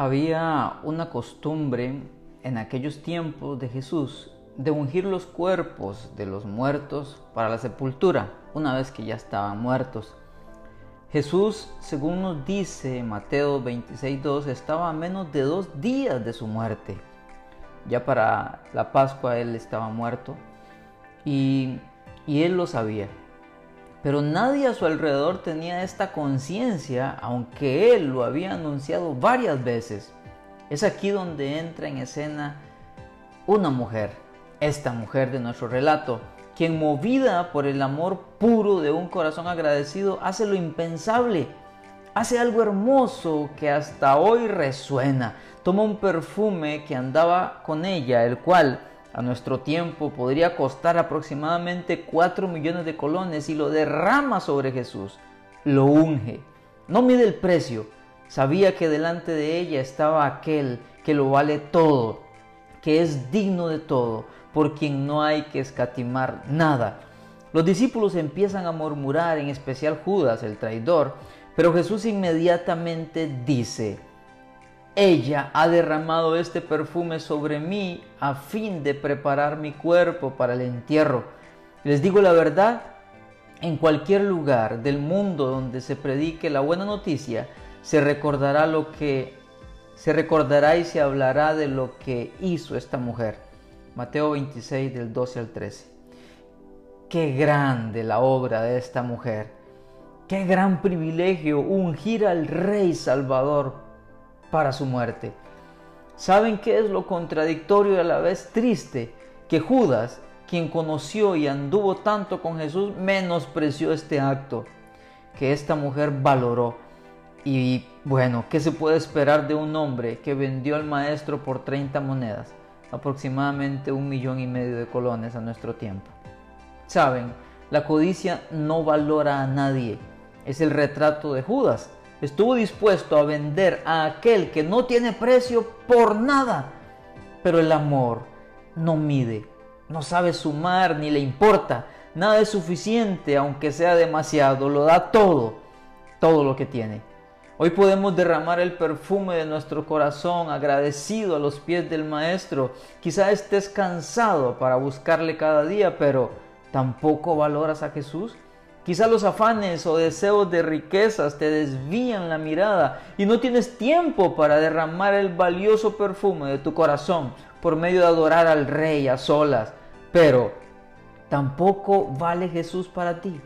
Había una costumbre en aquellos tiempos de Jesús de ungir los cuerpos de los muertos para la sepultura, una vez que ya estaban muertos. Jesús, según nos dice Mateo 26.2, estaba a menos de dos días de su muerte. Ya para la Pascua él estaba muerto y, y él lo sabía. Pero nadie a su alrededor tenía esta conciencia, aunque él lo había anunciado varias veces. Es aquí donde entra en escena una mujer, esta mujer de nuestro relato, quien movida por el amor puro de un corazón agradecido hace lo impensable, hace algo hermoso que hasta hoy resuena, toma un perfume que andaba con ella, el cual a nuestro tiempo podría costar aproximadamente 4 millones de colones y lo derrama sobre Jesús, lo unge, no mide el precio, sabía que delante de ella estaba aquel que lo vale todo, que es digno de todo, por quien no hay que escatimar nada. Los discípulos empiezan a murmurar, en especial Judas, el traidor, pero Jesús inmediatamente dice, ella ha derramado este perfume sobre mí a fin de preparar mi cuerpo para el entierro. Les digo la verdad, en cualquier lugar del mundo donde se predique la buena noticia, se recordará lo que se recordará y se hablará de lo que hizo esta mujer. Mateo 26 del 12 al 13. Qué grande la obra de esta mujer. Qué gran privilegio ungir al Rey Salvador para su muerte. ¿Saben qué es lo contradictorio y a la vez triste? Que Judas, quien conoció y anduvo tanto con Jesús, menospreció este acto que esta mujer valoró. Y bueno, ¿qué se puede esperar de un hombre que vendió al maestro por 30 monedas? Aproximadamente un millón y medio de colones a nuestro tiempo. Saben, la codicia no valora a nadie. Es el retrato de Judas estuvo dispuesto a vender a aquel que no tiene precio por nada. Pero el amor no mide, no sabe sumar ni le importa. Nada es suficiente, aunque sea demasiado, lo da todo, todo lo que tiene. Hoy podemos derramar el perfume de nuestro corazón agradecido a los pies del Maestro. Quizá estés cansado para buscarle cada día, pero ¿tampoco valoras a Jesús? Quizá los afanes o deseos de riquezas te desvían la mirada y no tienes tiempo para derramar el valioso perfume de tu corazón por medio de adorar al Rey a solas. Pero tampoco vale Jesús para ti.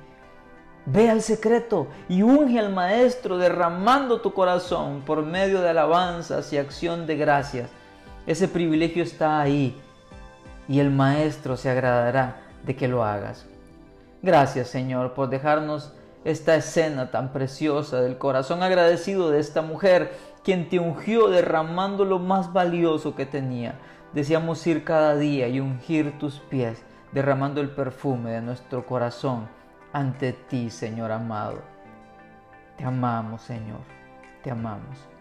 Ve al secreto y unge al Maestro derramando tu corazón por medio de alabanzas y acción de gracias. Ese privilegio está ahí y el Maestro se agradará de que lo hagas. Gracias Señor por dejarnos esta escena tan preciosa del corazón agradecido de esta mujer, quien te ungió derramando lo más valioso que tenía. Deseamos ir cada día y ungir tus pies, derramando el perfume de nuestro corazón ante ti, Señor amado. Te amamos, Señor, te amamos.